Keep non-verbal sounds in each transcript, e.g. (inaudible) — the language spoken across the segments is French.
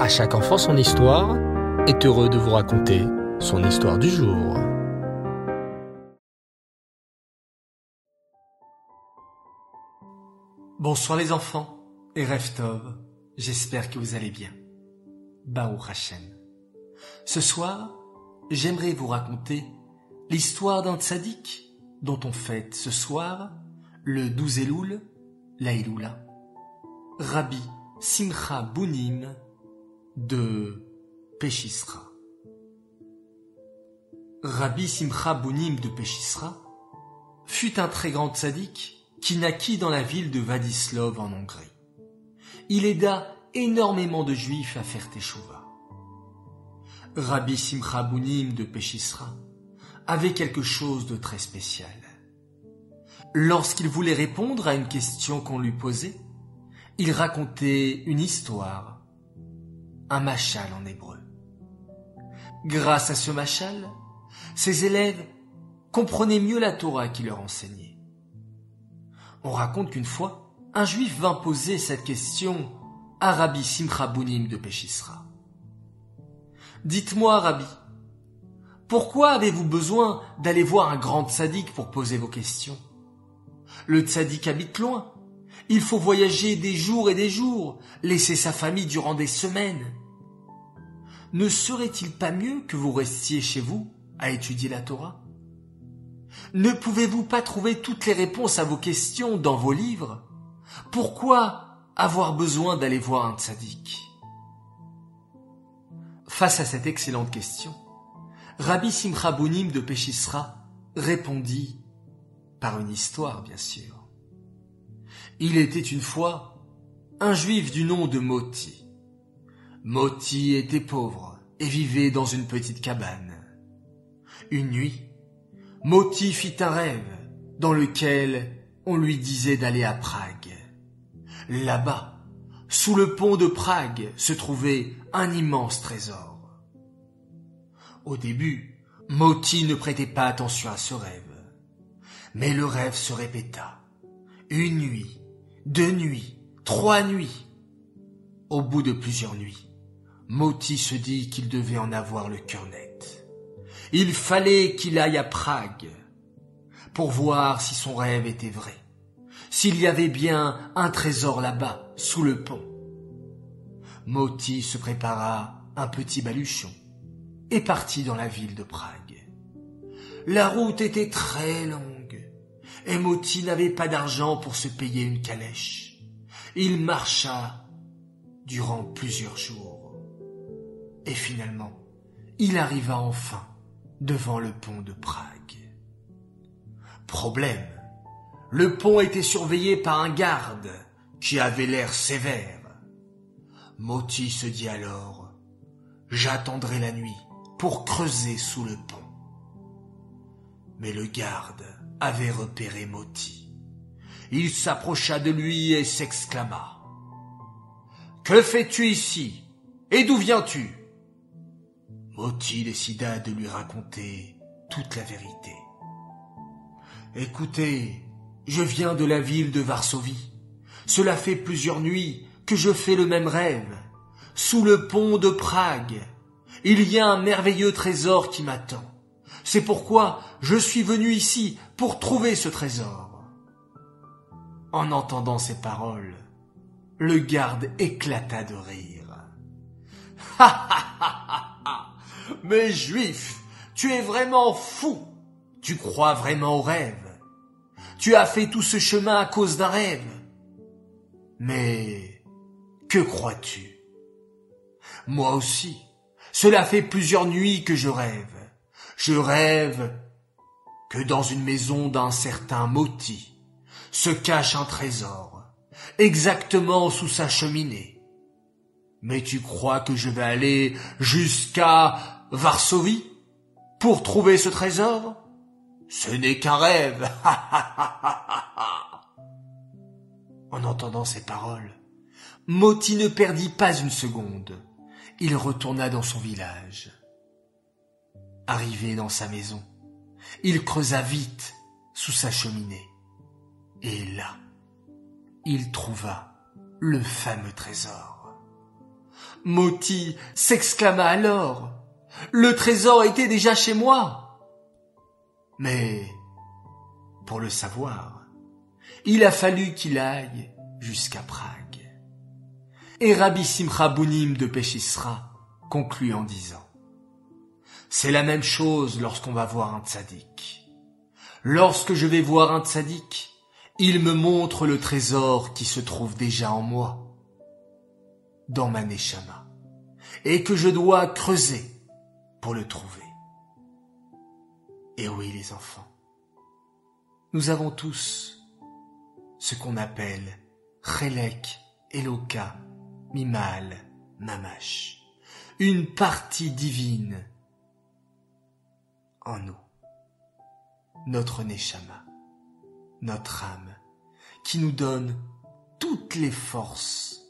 À chaque enfant son histoire est heureux de vous raconter son histoire du jour. Bonsoir les enfants et Reftov, j'espère que vous allez bien. Baou Hashem. Ce soir, j'aimerais vous raconter l'histoire d'un tzaddik dont on fête ce soir le 12 Elul, la Rabbi Simcha Bounim de Péchisra. Rabbi Simcha Bounim de Péchisra fut un très grand tzaddik qui naquit dans la ville de Vadislov en Hongrie. Il aida énormément de juifs à faire Teshuvah. Rabbi Simcha Bounim de Péchisra avait quelque chose de très spécial. Lorsqu'il voulait répondre à une question qu'on lui posait, il racontait une histoire, un machal en hébreu. Grâce à ce machal, ses élèves comprenaient mieux la Torah qu'il leur enseignait. On raconte qu'une fois, un juif vint poser cette question à Rabbi Simcha Bounim de Péchisra. Dites-moi, Rabbi, pourquoi avez-vous besoin d'aller voir un grand tzaddik pour poser vos questions? Le tzaddik habite loin. Il faut voyager des jours et des jours, laisser sa famille durant des semaines. Ne serait-il pas mieux que vous restiez chez vous à étudier la Torah? Ne pouvez-vous pas trouver toutes les réponses à vos questions dans vos livres? Pourquoi avoir besoin d'aller voir un tzaddik? Face à cette excellente question, Rabbi Simcha Bounim de Péchisra répondit par une histoire, bien sûr. Il était une fois un juif du nom de Moti. Moti était pauvre et vivait dans une petite cabane. Une nuit, Moti fit un rêve dans lequel on lui disait d'aller à Prague. Là-bas, sous le pont de Prague, se trouvait un immense trésor. Au début, Moti ne prêtait pas attention à ce rêve. Mais le rêve se répéta. Une nuit, deux nuits, trois nuits. Au bout de plusieurs nuits, Moti se dit qu'il devait en avoir le cœur net. Il fallait qu'il aille à Prague pour voir si son rêve était vrai, s'il y avait bien un trésor là-bas, sous le pont. Moti se prépara un petit baluchon et partit dans la ville de Prague. La route était très longue et Moti n'avait pas d'argent pour se payer une calèche. Il marcha durant plusieurs jours. Et finalement, il arriva enfin devant le pont de Prague. Problème. Le pont était surveillé par un garde qui avait l'air sévère. Moti se dit alors, j'attendrai la nuit pour creuser sous le pont. Mais le garde avait repéré Moti. Il s'approcha de lui et s'exclama. Que fais-tu ici? Et d'où viens-tu? Moti décida de lui raconter toute la vérité. Écoutez, je viens de la ville de Varsovie. Cela fait plusieurs nuits que je fais le même rêve. Sous le pont de Prague, il y a un merveilleux trésor qui m'attend. C'est pourquoi je suis venu ici pour trouver ce trésor. En entendant ces paroles, le garde éclata de rire. Ha ha ha ha Mais juif, tu es vraiment fou. Tu crois vraiment au rêve. Tu as fait tout ce chemin à cause d'un rêve. Mais que crois-tu? Moi aussi, cela fait plusieurs nuits que je rêve. Je rêve que dans une maison d'un certain Moti se cache un trésor, exactement sous sa cheminée. Mais tu crois que je vais aller jusqu'à Varsovie pour trouver ce trésor? Ce n'est qu'un rêve. (laughs) en entendant ces paroles, Moti ne perdit pas une seconde. Il retourna dans son village. Arrivé dans sa maison, il creusa vite sous sa cheminée. Et là, il trouva le fameux trésor. Moti s'exclama alors. Le trésor était déjà chez moi. Mais, pour le savoir, il a fallu qu'il aille jusqu'à Prague. Et Rabbi Simcha Bounim de Péchisra conclut en disant C'est la même chose lorsqu'on va voir un tzaddik. Lorsque je vais voir un tzaddik, il me montre le trésor qui se trouve déjà en moi, dans ma neshama, et que je dois creuser pour le trouver. Et oui, les enfants, nous avons tous ce qu'on appelle Chelek, Eloka, Mimal, Mamash, une partie divine en nous, notre Neshama, notre âme, qui nous donne toutes les forces,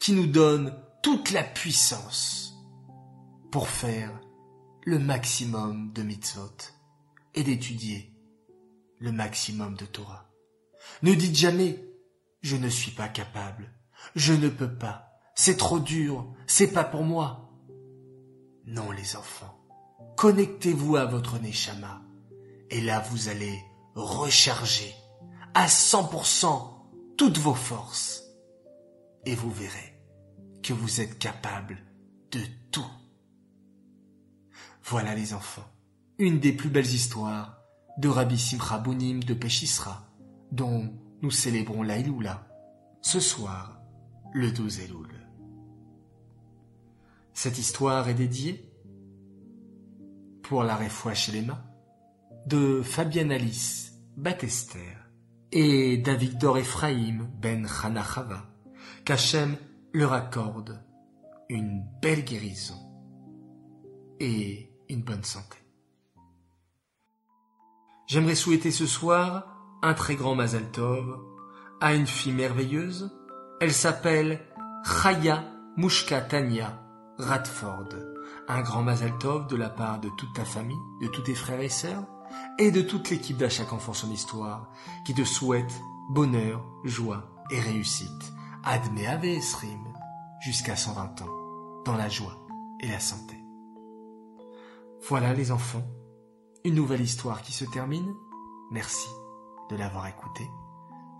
qui nous donne toute la puissance pour faire le maximum de mitzvot et d'étudier le maximum de Torah. Ne dites jamais je ne suis pas capable, je ne peux pas, c'est trop dur, c'est pas pour moi. Non les enfants, connectez-vous à votre Neshama et là vous allez recharger à 100% toutes vos forces et vous verrez que vous êtes capable de tout. Voilà les enfants, une des plus belles histoires de Rabbi Simcha Bounim de Péchisra, dont nous célébrons l'Aïloula ce soir, le 12 Elul. Cette histoire est dédiée pour la chez les mains de Fabienne Alice Batester et d'Avigdor Ephraim ben Chanachava, qu'Hachem leur accorde une belle guérison et une bonne santé. J'aimerais souhaiter ce soir un très grand Mazal Tov à une fille merveilleuse. Elle s'appelle Chaya Mushka Tanya Radford. Un grand Mazal Tov de la part de toute ta famille, de tous tes frères et sœurs, et de toute l'équipe d'À enfant son histoire, qui te souhaite bonheur, joie et réussite. Adme Ave Esrim, jusqu'à 120 ans, dans la joie et la santé. Voilà les enfants, une nouvelle histoire qui se termine. Merci de l'avoir écouté.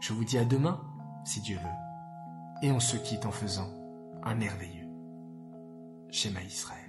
Je vous dis à demain, si Dieu veut. Et on se quitte en faisant un merveilleux schéma Israël.